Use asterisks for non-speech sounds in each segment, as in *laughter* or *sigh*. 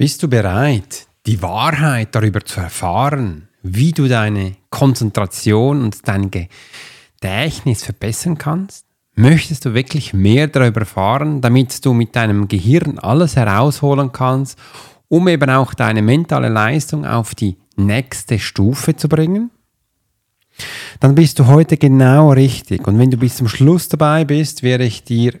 Bist du bereit, die Wahrheit darüber zu erfahren, wie du deine Konzentration und dein Gedächtnis verbessern kannst? Möchtest du wirklich mehr darüber erfahren, damit du mit deinem Gehirn alles herausholen kannst, um eben auch deine mentale Leistung auf die nächste Stufe zu bringen? Dann bist du heute genau richtig. Und wenn du bis zum Schluss dabei bist, werde ich dir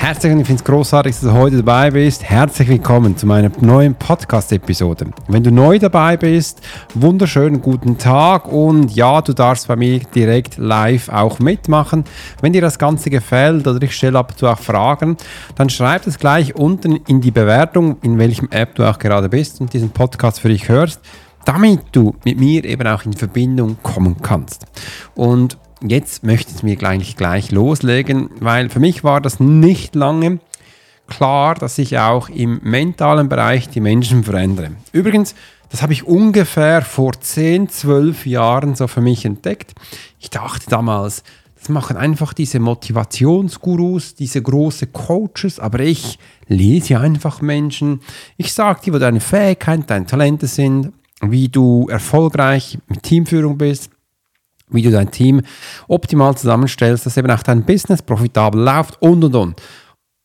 Herzlich, ich finde es großartig, dass du heute dabei bist. Herzlich willkommen zu meiner neuen Podcast-Episode. Wenn du neu dabei bist, wunderschönen guten Tag und ja, du darfst bei mir direkt live auch mitmachen. Wenn dir das Ganze gefällt oder ich stelle ab und zu auch Fragen, dann schreib es gleich unten in die Bewertung, in welchem App du auch gerade bist und diesen Podcast für dich hörst, damit du mit mir eben auch in Verbindung kommen kannst. Und jetzt möchte ich mir gleich, gleich loslegen, weil für mich war das nicht lange klar, dass ich auch im mentalen Bereich die Menschen verändere. Übrigens, das habe ich ungefähr vor 10, 12 Jahren so für mich entdeckt. Ich dachte damals, das machen einfach diese Motivationsgurus, diese großen Coaches, aber ich lese einfach Menschen. Ich sage dir, wo deine Fähigkeiten, deine Talente sind, wie du erfolgreich mit Teamführung bist, wie du dein Team optimal zusammenstellst, dass eben auch dein Business profitabel läuft und und und.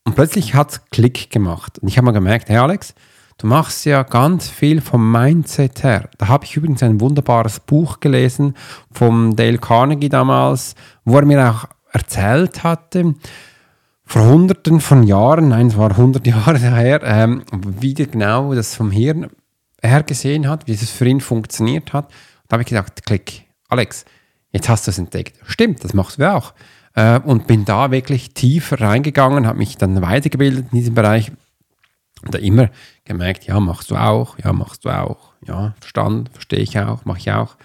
Und plötzlich hat es Klick gemacht. Und ich habe mal gemerkt, hey Alex, du machst ja ganz viel vom Mindset her. Da habe ich übrigens ein wunderbares Buch gelesen vom Dale Carnegie damals, wo er mir auch erzählt hatte, vor hunderten von Jahren, nein, es war hundert *laughs* Jahre her, ähm, wie genau das vom Hirn her gesehen hat, wie das für ihn funktioniert hat. Da habe ich gedacht, klick, Alex, jetzt hast du es entdeckt. Stimmt, das machst du auch. Äh, und bin da wirklich tiefer reingegangen, habe mich dann weitergebildet in diesem Bereich und da immer gemerkt, ja, machst du auch, ja, machst du auch, ja, verstanden, verstehe ich auch, mache ich auch.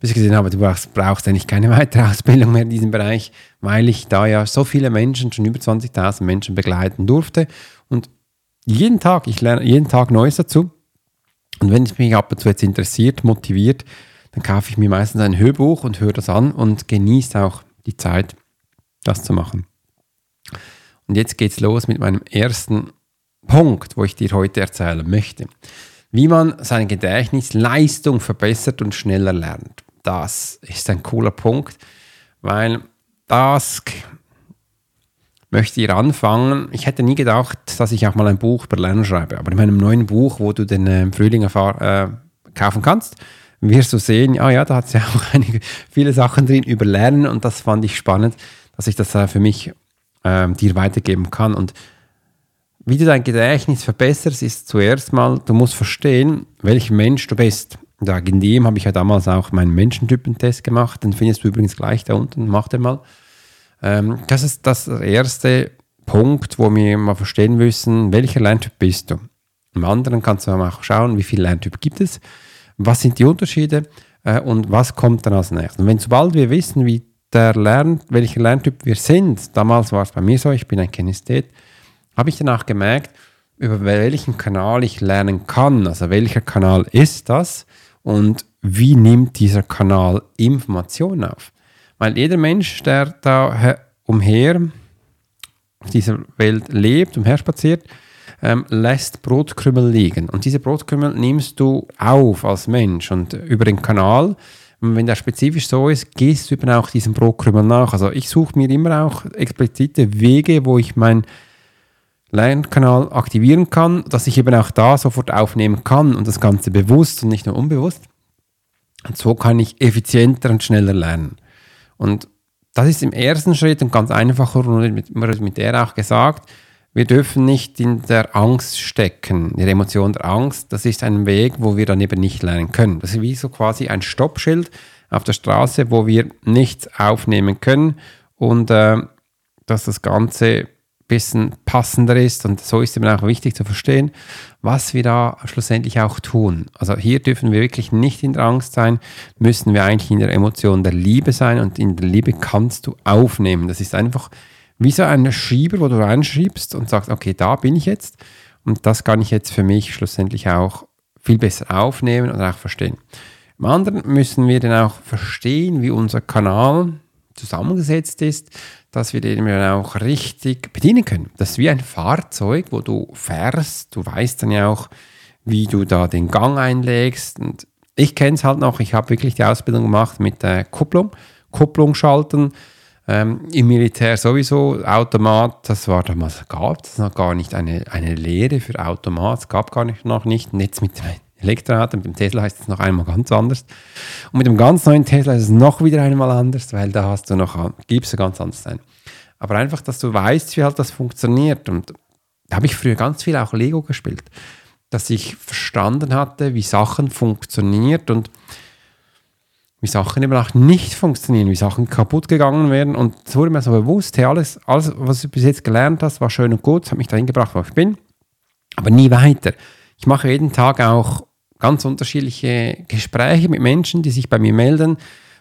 Bis ich gesehen habe, du brauchst, brauchst eigentlich keine weitere Ausbildung mehr in diesem Bereich, weil ich da ja so viele Menschen, schon über 20.000 Menschen begleiten durfte und jeden Tag, ich lerne jeden Tag Neues dazu. Und wenn es mich ab und zu jetzt interessiert, motiviert, dann kaufe ich mir meistens ein Hörbuch und höre das an und genieße auch die Zeit, das zu machen. Und jetzt geht's los mit meinem ersten Punkt, wo ich dir heute erzählen möchte. Wie man seine Gedächtnisleistung verbessert und schneller lernt. Das ist ein cooler Punkt, weil das möchte ich anfangen. Ich hätte nie gedacht, dass ich auch mal ein Buch über Lernen schreibe, aber in meinem neuen Buch, wo du den äh, Frühling äh, kaufen kannst, wirst du sehen, ah ja, da hat es *laughs* ja auch einige, viele Sachen drin über Lernen und das fand ich spannend, dass ich das für mich äh, dir weitergeben kann. Und wie du dein Gedächtnis verbesserst, ist zuerst mal, du musst verstehen, welcher Mensch du bist. Da in dem habe ich ja damals auch meinen Menschentypentest gemacht, den findest du übrigens gleich da unten, mach den mal. Ähm, das ist das erste Punkt, wo wir mal verstehen müssen, welcher Lerntyp bist du. Im anderen kannst du auch schauen, wie viele Lerntypen gibt es was sind die Unterschiede äh, und was kommt dann als nächstes. Und wenn sobald wir wissen, wie der Lern, welcher Lerntyp wir sind, damals war es bei mir so, ich bin ein Kinesthet, habe ich danach gemerkt, über welchen Kanal ich lernen kann, also welcher Kanal ist das und wie nimmt dieser Kanal Informationen auf. Weil jeder Mensch, der da umher auf dieser Welt lebt, umherspaziert, ähm, lässt Brotkrümel liegen. Und diese Brotkrümel nimmst du auf als Mensch und über den Kanal. Und wenn der spezifisch so ist, gehst du eben auch diesem Brotkrümel nach. Also ich suche mir immer auch explizite Wege, wo ich mein Lernkanal aktivieren kann, dass ich eben auch da sofort aufnehmen kann und das Ganze bewusst und nicht nur unbewusst. Und so kann ich effizienter und schneller lernen. Und das ist im ersten Schritt und ganz einfach mit, mit der auch gesagt, wir dürfen nicht in der Angst stecken, in der Emotion der Angst. Das ist ein Weg, wo wir dann eben nicht lernen können. Das ist wie so quasi ein Stoppschild auf der Straße, wo wir nichts aufnehmen können und äh, dass das Ganze bisschen passender ist. Und so ist eben auch wichtig zu verstehen, was wir da schlussendlich auch tun. Also hier dürfen wir wirklich nicht in der Angst sein, müssen wir eigentlich in der Emotion der Liebe sein und in der Liebe kannst du aufnehmen. Das ist einfach wie so ein Schieber, wo du reinschiebst und sagst, okay, da bin ich jetzt und das kann ich jetzt für mich schlussendlich auch viel besser aufnehmen und auch verstehen. Im anderen müssen wir dann auch verstehen, wie unser Kanal zusammengesetzt ist, dass wir den auch richtig bedienen können. Das ist wie ein Fahrzeug, wo du fährst. Du weißt dann ja auch, wie du da den Gang einlegst. Und ich kenne es halt noch, ich habe wirklich die Ausbildung gemacht mit der Kupplung, Kupplung schalten. Ähm, Im Militär sowieso, Automat, das war damals, gab es noch gar nicht eine, eine Lehre für Automat, es gab gar nicht, noch nicht. Und jetzt mit Elektroauto, mit dem Tesla heißt es noch einmal ganz anders. Und mit dem ganz neuen Tesla ist es noch wieder einmal anders, weil da hast du noch, gibst du ganz anders ein. Aber einfach, dass du weißt, wie halt das funktioniert. Und da habe ich früher ganz viel auch Lego gespielt, dass ich verstanden hatte, wie Sachen funktioniert und wie Sachen eben auch nicht funktionieren, wie Sachen kaputt gegangen werden. Und es wurde mir so bewusst, hey, alles, alles, was du bis jetzt gelernt hast, war schön und gut, hat mich dahin gebracht, wo ich bin, aber nie weiter. Ich mache jeden Tag auch ganz unterschiedliche Gespräche mit Menschen, die sich bei mir melden.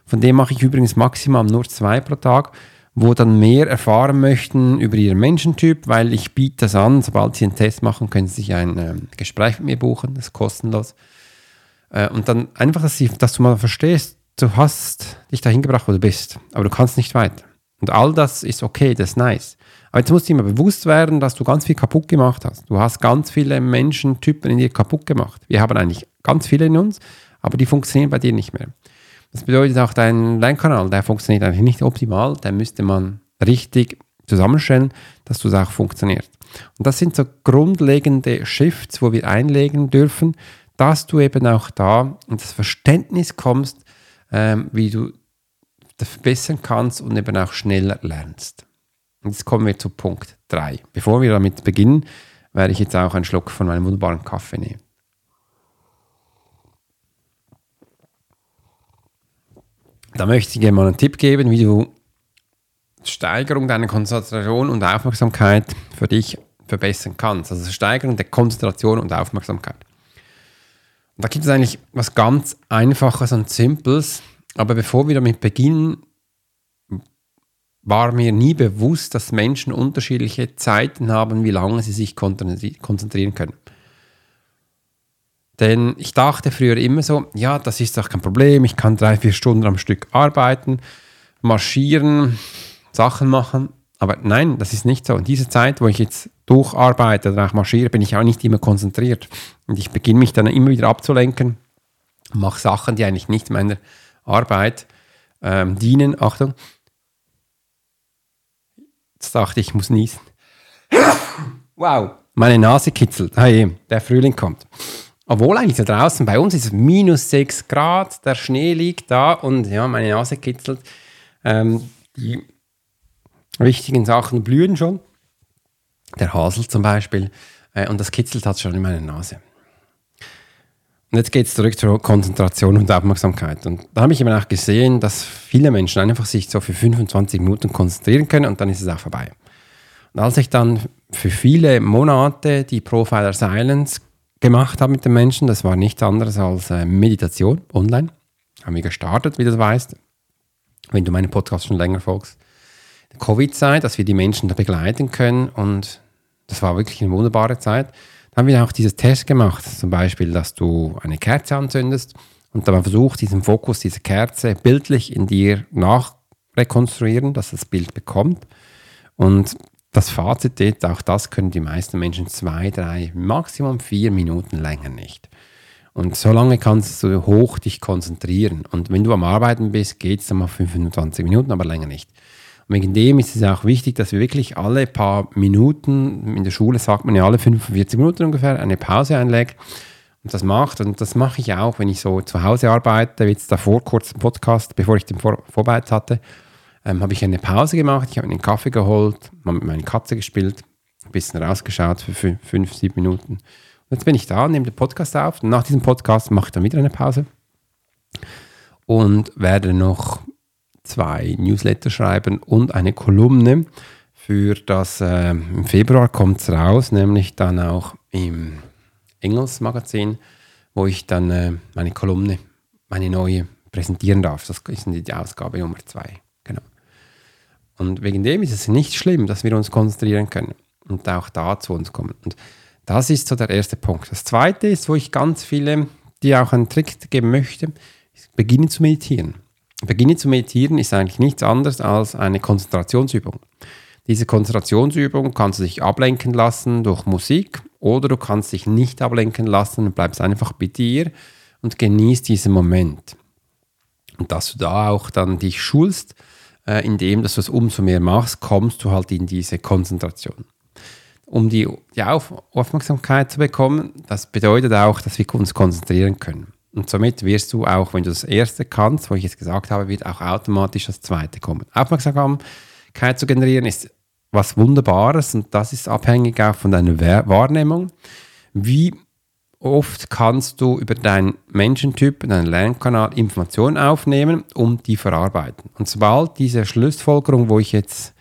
Von dem mache ich übrigens maximal nur zwei pro Tag, wo dann mehr erfahren möchten über ihren Menschentyp, weil ich biete das an. Sobald sie einen Test machen, können sie sich ein äh, Gespräch mit mir buchen, das ist kostenlos. Äh, und dann einfach, dass, sie, dass du mal verstehst, du hast dich dahin gebracht, wo du bist, aber du kannst nicht weiter. Und all das ist okay, das ist nice. Aber jetzt musst du mal bewusst werden, dass du ganz viel kaputt gemacht hast. Du hast ganz viele Menschentypen in dir kaputt gemacht. Wir haben eigentlich ganz viele in uns, aber die funktionieren bei dir nicht mehr. Das bedeutet auch, dein Lernkanal, der funktioniert eigentlich nicht optimal, den müsste man richtig zusammenstellen, dass das auch funktioniert. Und das sind so grundlegende Shifts, wo wir einlegen dürfen, dass du eben auch da in das Verständnis kommst, ähm, wie du das verbessern kannst und eben auch schneller lernst. Und jetzt kommen wir zu Punkt 3. Bevor wir damit beginnen, werde ich jetzt auch einen Schluck von meinem wunderbaren Kaffee nehmen. Da möchte ich dir mal einen Tipp geben, wie du Steigerung deiner Konzentration und Aufmerksamkeit für dich verbessern kannst. Also Steigerung der Konzentration und Aufmerksamkeit. Da gibt es eigentlich was ganz Einfaches und Simples. Aber bevor wir damit beginnen, war mir nie bewusst, dass Menschen unterschiedliche Zeiten haben, wie lange sie sich konzentrieren können. Denn ich dachte früher immer so, ja, das ist doch kein Problem, ich kann drei, vier Stunden am Stück arbeiten, marschieren, Sachen machen. Aber nein, das ist nicht so. In dieser Zeit, wo ich jetzt durcharbeite oder auch marschiere, bin ich auch nicht immer konzentriert. Und ich beginne mich dann immer wieder abzulenken, mache Sachen, die eigentlich nicht meiner Arbeit ähm, dienen. Achtung. Jetzt dachte ich, ich muss niesen. wow, meine Nase kitzelt. Hey, der Frühling kommt. Obwohl eigentlich da draußen bei uns ist es minus 6 Grad, der Schnee liegt da und ja, meine Nase kitzelt. Ähm, die wichtigen Sachen blühen schon. Der Hasel zum Beispiel. Äh, und das kitzelt hat schon in meiner Nase. Und jetzt geht es zurück zur Konzentration und Aufmerksamkeit. Und da habe ich eben auch gesehen, dass viele Menschen einfach sich so für 25 Minuten konzentrieren können und dann ist es auch vorbei. Und als ich dann für viele Monate die Profiler Silence gemacht habe mit den Menschen, das war nichts anderes als äh, Meditation online, haben wir gestartet, wie du weißt, wenn du meinen Podcast schon länger folgst. Covid-Zeit, dass wir die Menschen da begleiten können und das war wirklich eine wunderbare Zeit haben wir auch dieses Test gemacht, zum Beispiel, dass du eine Kerze anzündest und dann versuchst, diesen Fokus, diese Kerze bildlich in dir nachrekonstruieren, dass das Bild bekommt. Und das Fazit ist, auch das können die meisten Menschen zwei, drei, maximum vier Minuten länger nicht. Und so lange kannst du hoch dich konzentrieren. Und wenn du am Arbeiten bist, geht es dann mal 25 Minuten, aber länger nicht. Und wegen dem ist es auch wichtig, dass wir wirklich alle paar Minuten, in der Schule sagt man ja alle 45 Minuten ungefähr, eine Pause einlegt und das macht. Und das mache ich auch, wenn ich so zu Hause arbeite, wie jetzt davor kurz im Podcast, bevor ich den Vor Vorbeiz hatte, ähm, habe ich eine Pause gemacht, ich habe einen Kaffee geholt, habe mit meiner Katze gespielt, ein bisschen rausgeschaut für fünf, fünf sieben Minuten. Und jetzt bin ich da, nehme den Podcast auf und nach diesem Podcast mache ich dann wieder eine Pause und werde noch zwei Newsletter schreiben und eine Kolumne für das, äh, im Februar kommt es raus, nämlich dann auch im Engels Magazin, wo ich dann äh, meine Kolumne, meine neue präsentieren darf. Das ist die Ausgabe Nummer zwei. Genau. Und wegen dem ist es nicht schlimm, dass wir uns konzentrieren können und auch da zu uns kommen. Und das ist so der erste Punkt. Das zweite ist, wo ich ganz viele, die auch einen Trick geben möchte, beginne zu meditieren. Beginne zu meditieren ist eigentlich nichts anderes als eine Konzentrationsübung. Diese Konzentrationsübung kannst du dich ablenken lassen durch Musik oder du kannst dich nicht ablenken lassen und bleibst einfach bei dir und genießt diesen Moment. Und dass du da auch dann dich schulst, äh, indem dass du es umso mehr machst, kommst du halt in diese Konzentration. Um die, die Auf Aufmerksamkeit zu bekommen, das bedeutet auch, dass wir uns konzentrieren können. Und somit wirst du auch, wenn du das erste kannst, wo ich jetzt gesagt habe, wird auch automatisch das zweite kommen. Aufmerksamkeit zu generieren ist was Wunderbares und das ist abhängig auch von deiner Wahrnehmung. Wie oft kannst du über deinen Menschentyp, deinen Lernkanal Informationen aufnehmen, um die verarbeiten. Und sobald diese Schlussfolgerung, wo ich jetzt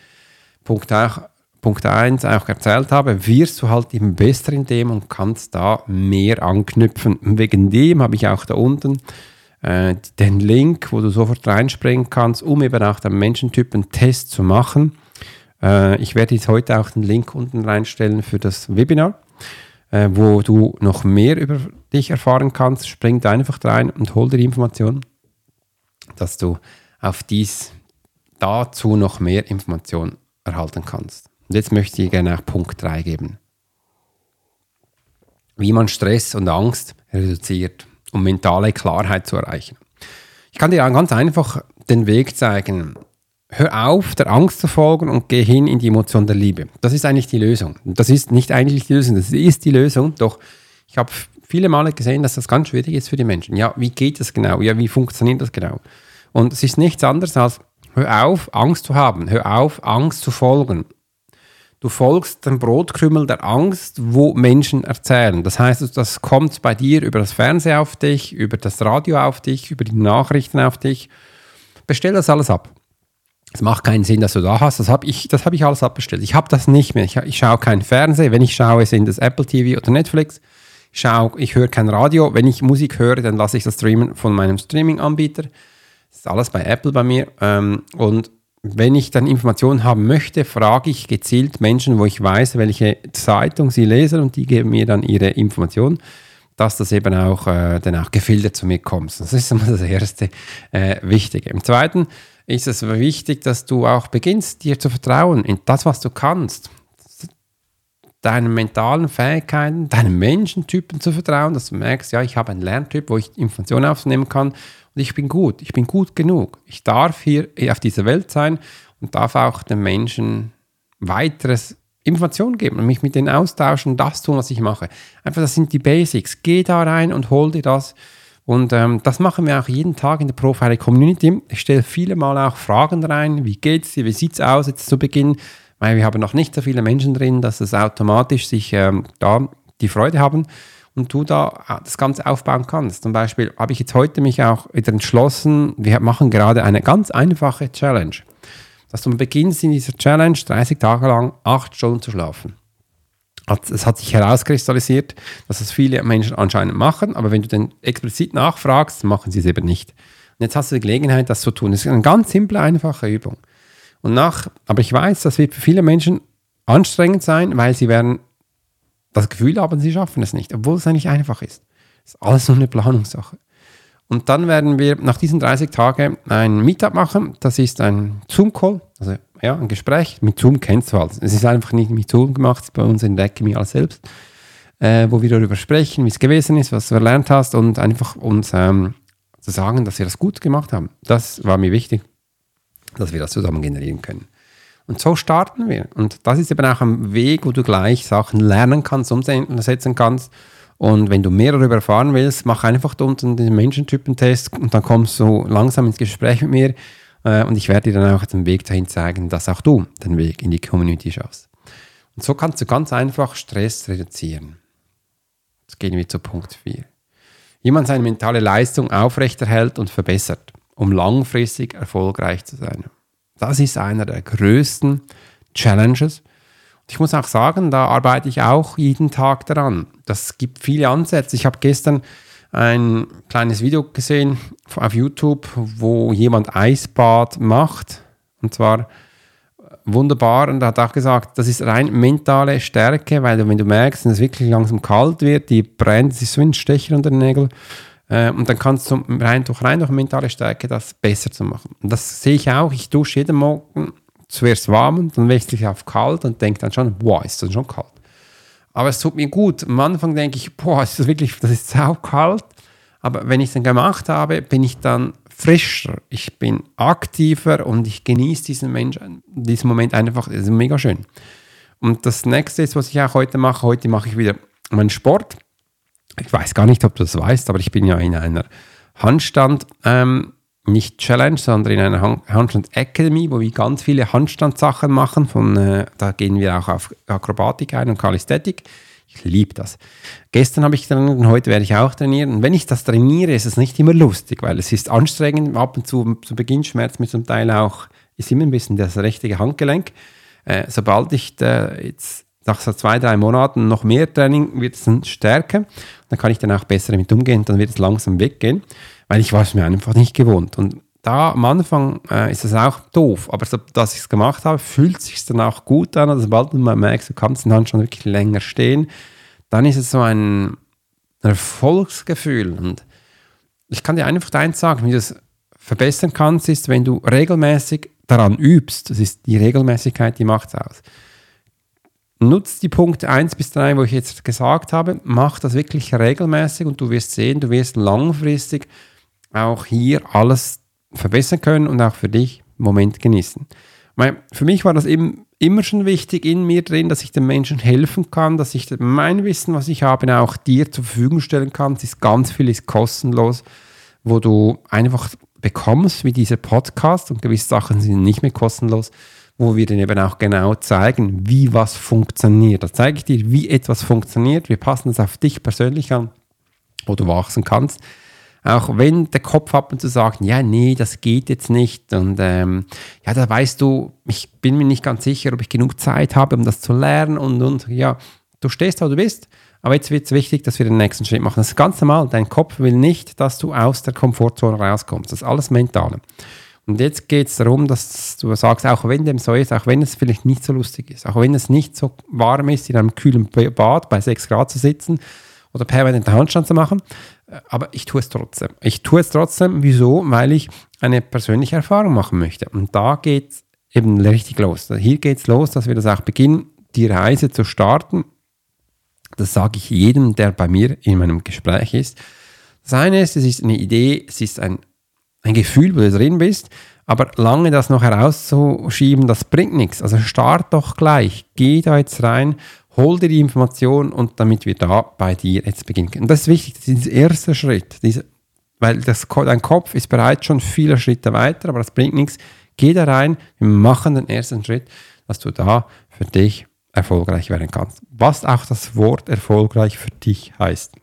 Punkt auch Punkt 1 auch erzählt habe, wirst du halt eben besser in dem und kannst da mehr anknüpfen. Wegen dem habe ich auch da unten äh, den Link, wo du sofort reinspringen kannst, um eben auch den Menschentypen Test zu machen. Äh, ich werde jetzt heute auch den Link unten reinstellen für das Webinar, äh, wo du noch mehr über dich erfahren kannst. Spring da einfach rein und hol dir die Informationen, dass du auf dies dazu noch mehr Informationen erhalten kannst. Und jetzt möchte ich gerne auch Punkt 3 geben. Wie man Stress und Angst reduziert, um mentale Klarheit zu erreichen. Ich kann dir ganz einfach den Weg zeigen. Hör auf, der Angst zu folgen und geh hin in die Emotion der Liebe. Das ist eigentlich die Lösung. Das ist nicht eigentlich die Lösung, das ist die Lösung. Doch ich habe viele Male gesehen, dass das ganz schwierig ist für die Menschen. Ja, wie geht das genau? Ja, wie funktioniert das genau? Und es ist nichts anderes als, hör auf, Angst zu haben. Hör auf, Angst zu folgen. Du folgst dem Brotkrümel der Angst, wo Menschen erzählen. Das heißt, das kommt bei dir über das Fernsehen auf dich, über das Radio auf dich, über die Nachrichten auf dich. Bestell das alles ab. Es macht keinen Sinn, dass du da hast. Das habe ich, hab ich alles abbestellt. Ich habe das nicht mehr. Ich, ich schaue kein Fernsehen. Wenn ich schaue, sind es Apple TV oder Netflix. Ich, schaue, ich höre kein Radio. Wenn ich Musik höre, dann lasse ich das streamen von meinem Streaming-Anbieter. Das ist alles bei Apple bei mir. Ähm, und wenn ich dann Informationen haben möchte, frage ich gezielt Menschen, wo ich weiß, welche Zeitung sie lesen und die geben mir dann ihre Informationen, dass das eben auch äh, dann auch gefiltert zu mir kommt. Das ist immer das erste äh, Wichtige. Im Zweiten ist es wichtig, dass du auch beginnst, dir zu vertrauen in das, was du kannst. Deinen mentalen Fähigkeiten, deinen Menschentypen zu vertrauen, dass du merkst, ja, ich habe einen Lerntyp, wo ich Informationen aufnehmen kann und ich bin gut, ich bin gut genug. Ich darf hier auf dieser Welt sein und darf auch den Menschen weiteres Informationen geben und mich mit denen austauschen das tun, was ich mache. Einfach, das sind die Basics. Geh da rein und hol dir das. Und ähm, das machen wir auch jeden Tag in der Profile Community. Ich stelle viele Mal auch Fragen rein. Wie geht's dir? Wie sieht's aus jetzt zu Beginn? Weil wir haben noch nicht so viele Menschen drin, dass es automatisch sich ähm, da die Freude haben und du da äh, das Ganze aufbauen kannst. Zum Beispiel habe ich jetzt heute mich auch wieder entschlossen, wir machen gerade eine ganz einfache Challenge. Dass du beginnst in dieser Challenge 30 Tage lang 8 Stunden zu schlafen. Es hat sich herauskristallisiert, dass das viele Menschen anscheinend machen, aber wenn du dann explizit nachfragst, machen sie es eben nicht. Und jetzt hast du die Gelegenheit, das zu tun. Das ist eine ganz simple, einfache Übung. Und nach, aber ich weiß, das wird für viele Menschen anstrengend sein, weil sie werden das Gefühl haben, sie schaffen es nicht, obwohl es eigentlich einfach ist. Es ist alles nur eine Planungssache. Und dann werden wir nach diesen 30 Tagen ein Meetup machen. Das ist ein Zoom-Call, also ja, ein Gespräch. Mit Zoom kennst du halt. Es ist einfach nicht mit Zoom gemacht, es ist bei uns in der Academy alles selbst, äh, wo wir darüber sprechen, wie es gewesen ist, was du erlernt hast und einfach uns ähm, zu sagen, dass wir das gut gemacht haben. Das war mir wichtig, dass wir das zusammen generieren können. Und so starten wir. Und das ist eben auch ein Weg, wo du gleich Sachen lernen kannst, umsetzen kannst. Und wenn du mehr darüber erfahren willst, mach einfach unten den Menschentypentest und dann kommst du langsam ins Gespräch mit mir. Äh, und ich werde dir dann auch den Weg dahin zeigen, dass auch du den Weg in die Community schaffst. Und so kannst du ganz einfach Stress reduzieren. Jetzt gehen wir zu Punkt 4. Jemand seine mentale Leistung aufrechterhält und verbessert, um langfristig erfolgreich zu sein. Das ist einer der größten Challenges. Ich muss auch sagen, da arbeite ich auch jeden Tag daran. Das gibt viele Ansätze. Ich habe gestern ein kleines Video gesehen auf YouTube, wo jemand Eisbad macht. Und zwar wunderbar und er hat auch gesagt, das ist rein mentale Stärke, weil du, wenn du merkst, dass es wirklich langsam kalt wird, die brennt, es ist so ein Stecher unter den Nägeln äh, und dann kannst du rein durch, rein durch mentale Stärke das besser zu machen. Und das sehe ich auch, ich dusche jeden Morgen zuerst warm und dann wechsle ich auf kalt und denke dann schon, boah, ist das schon kalt. Aber es tut mir gut. Am Anfang denke ich, boah, ist das wirklich, das ist sau kalt. Aber wenn ich es dann gemacht habe, bin ich dann frischer, ich bin aktiver und ich genieße diesen Menschen, diesen Moment einfach, das ist mega schön. Und das nächste ist, was ich auch heute mache, heute mache ich wieder meinen Sport. Ich weiß gar nicht, ob du das weißt, aber ich bin ja in einer Handstand, ähm, nicht Challenge, sondern in einer Handstand Academy, wo wir ganz viele Handstandsachen machen. Von, äh, da gehen wir auch auf Akrobatik ein und Kalisthetik. Ich liebe das. Gestern habe ich trainiert und heute werde ich auch trainieren. Und wenn ich das trainiere, ist es nicht immer lustig, weil es ist anstrengend. Ab und zu zu Beginn schmerzt mir zum Teil auch, ist immer ein bisschen das richtige Handgelenk. Äh, sobald ich da jetzt nach so zwei, drei Monaten noch mehr Training wird es dann stärker. Dann kann ich dann auch besser damit umgehen. Dann wird es langsam weggehen, weil ich war es mir einfach nicht gewohnt. Und da am Anfang äh, ist es auch doof, aber so, dass ich es gemacht habe, fühlt es sich dann auch gut an. Also sobald man merkt, du kannst dann schon wirklich länger stehen, dann ist es so ein Erfolgsgefühl. Und ich kann dir einfach eins sagen, wie du es verbessern kannst, ist, wenn du regelmäßig daran übst. Das ist die Regelmäßigkeit, die macht es aus. Nutzt die Punkte 1 bis 3, wo ich jetzt gesagt habe, mach das wirklich regelmäßig und du wirst sehen, du wirst langfristig auch hier alles verbessern können und auch für dich einen Moment genießen. Weil für mich war das eben immer schon wichtig in mir drin, dass ich den Menschen helfen kann, dass ich mein Wissen, was ich habe, auch dir zur Verfügung stellen kann. Es ist ganz viel ist kostenlos, wo du einfach bekommst, wie dieser Podcast und gewisse Sachen sind nicht mehr kostenlos, wo wir dann eben auch genau zeigen, wie was funktioniert. Da zeige ich dir, wie etwas funktioniert. Wir passen es auf dich persönlich an, wo du wachsen kannst. Auch wenn der Kopf ab und zu sagt, ja, nee, das geht jetzt nicht. Und ähm, ja, da weißt du, ich bin mir nicht ganz sicher, ob ich genug Zeit habe, um das zu lernen. Und, und ja, du stehst, wo du bist. Aber jetzt wird es wichtig, dass wir den nächsten Schritt machen. Das ist ganz normal. Dein Kopf will nicht, dass du aus der Komfortzone rauskommst. Das ist alles Mentale. Und jetzt geht es darum, dass du sagst, auch wenn dem so ist, auch wenn es vielleicht nicht so lustig ist, auch wenn es nicht so warm ist, in einem kühlen Bad bei 6 Grad zu sitzen oder permanent Handstand zu machen, aber ich tue es trotzdem. Ich tue es trotzdem, wieso? Weil ich eine persönliche Erfahrung machen möchte. Und da geht es eben richtig los. Hier geht es los, dass wir das auch beginnen, die Reise zu starten. Das sage ich jedem, der bei mir in meinem Gespräch ist. Das eine ist, es ist eine Idee, es ist ein, ein Gefühl, wo du drin bist, aber lange das noch herauszuschieben, das bringt nichts. Also start doch gleich, geh da jetzt rein hol dir die Information und damit wir da bei dir jetzt beginnen. Und das ist wichtig, das ist der erste Schritt, diese, weil das, dein Kopf ist bereits schon viele Schritte weiter, aber das bringt nichts. Geh da rein, wir machen den ersten Schritt, dass du da für dich erfolgreich werden kannst. Was auch das Wort erfolgreich für dich heißt.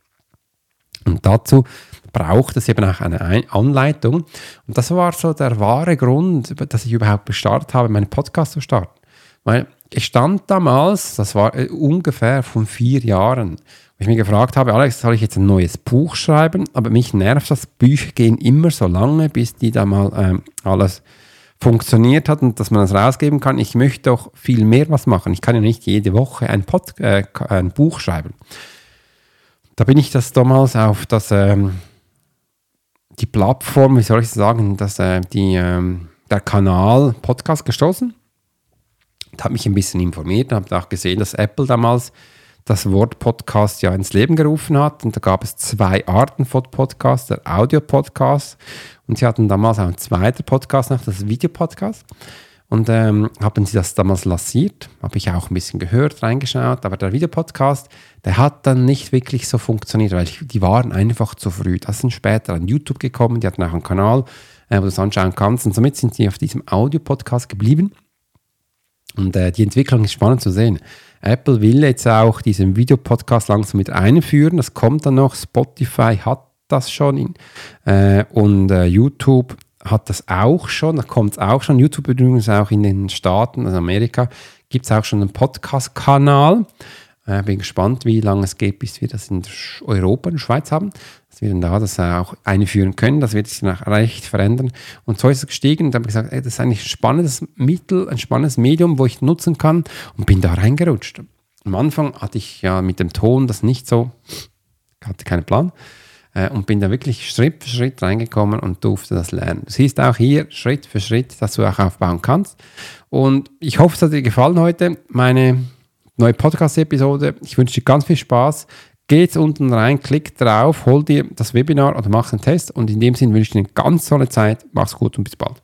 Und dazu braucht es eben auch eine Anleitung. Und das war so der wahre Grund, dass ich überhaupt gestartet habe, meinen Podcast zu starten. Weil ich stand damals, das war äh, ungefähr von vier Jahren, wo ich mir gefragt habe, Alex, soll ich jetzt ein neues Buch schreiben? Aber mich nervt das, Bücher gehen immer so lange, bis die da mal ähm, alles funktioniert hat und dass man das rausgeben kann. Ich möchte doch viel mehr was machen. Ich kann ja nicht jede Woche ein, Pod, äh, ein Buch schreiben. Da bin ich das damals auf das, ähm, die Plattform, wie soll ich sagen, das, äh, die, ähm, der Kanal Podcast gestoßen habe mich ein bisschen informiert habe auch gesehen, dass Apple damals das Wort Podcast ja ins Leben gerufen hat. Und da gab es zwei Arten von Podcast, der Audio-Podcast und sie hatten damals auch einen zweiten Podcast noch, das Videopodcast. Und ähm, haben sie das damals lanciert, habe ich auch ein bisschen gehört, reingeschaut, aber der Videopodcast, der hat dann nicht wirklich so funktioniert, weil ich, die waren einfach zu früh. Das sind später an YouTube gekommen, die hatten auch einen Kanal, äh, wo du es anschauen kannst. Und somit sind sie auf diesem Audio-Podcast geblieben. Und äh, die Entwicklung ist spannend zu sehen. Apple will jetzt auch diesen Videopodcast langsam mit einführen. Das kommt dann noch. Spotify hat das schon. In, äh, und äh, YouTube hat das auch schon, da kommt es auch schon. YouTube übrigens auch in den Staaten, also Amerika, gibt es auch schon einen Podcast-Kanal. Äh, bin gespannt, wie lange es geht, bis wir das in Europa, in der Schweiz haben. Dass wir dann da das auch einführen können. Das wird sich dann auch recht verändern. Und so ist es gestiegen und habe gesagt, ey, das ist eigentlich ein spannendes Mittel, ein spannendes Medium, wo ich nutzen kann und bin da reingerutscht. Am Anfang hatte ich ja mit dem Ton das nicht so, hatte keinen Plan äh, und bin da wirklich Schritt für Schritt reingekommen und durfte das lernen. Das hieß auch hier Schritt für Schritt, dass du auch aufbauen kannst. Und ich hoffe, es hat dir gefallen heute, meine neue Podcast-Episode. Ich wünsche dir ganz viel Spaß. Geh jetzt unten rein, klick drauf, hol dir das Webinar oder mach einen Test. Und in dem Sinne wünsche ich dir eine ganz tolle Zeit. Mach's gut und bis bald.